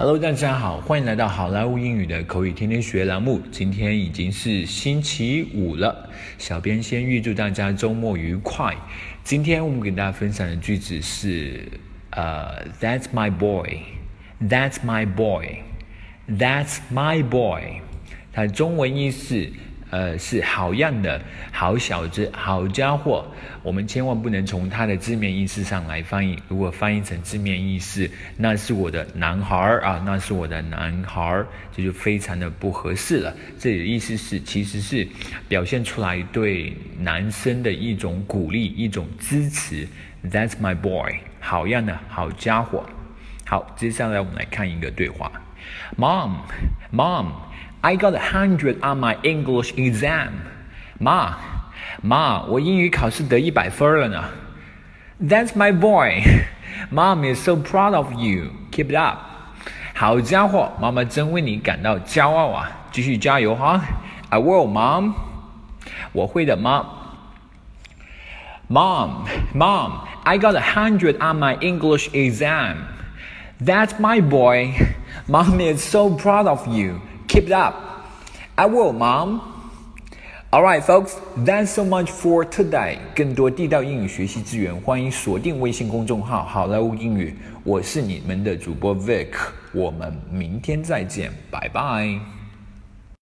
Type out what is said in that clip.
Hello，大家好，欢迎来到好莱坞英语的口语天天学栏目。今天已经是星期五了，小编先预祝大家周末愉快。今天我们给大家分享的句子是，呃，That's my boy，That's my boy，That's my boy。它中文意思。呃，是好样的，好小子，好家伙！我们千万不能从它的字面意思上来翻译。如果翻译成字面意思，那是我的男孩儿啊，那是我的男孩儿，这就非常的不合适了。这里的意思是，其实是表现出来对男生的一种鼓励，一种支持。That's my boy，好样的，好家伙！好，接下来我们来看一个对话，Mom，Mom。I got a hundred on my English exam，妈，妈，我英语考试得一百分了呢。That's my boy. Mom is so proud of you. Keep it up. 好家伙，妈妈真为你感到骄傲啊！继续加油哈！I will, Mom. 我会的，妈。Mom, Mom, I got a hundred on my English exam. That's my boy. Mom is so proud of you. Keep it up. I will, Mom. All right, folks, thanks so much for today. 更多地道英语学习资源，欢迎锁定微信公众号“好莱坞英语”。我是你们的主播 Vic。我们明天再见，拜拜。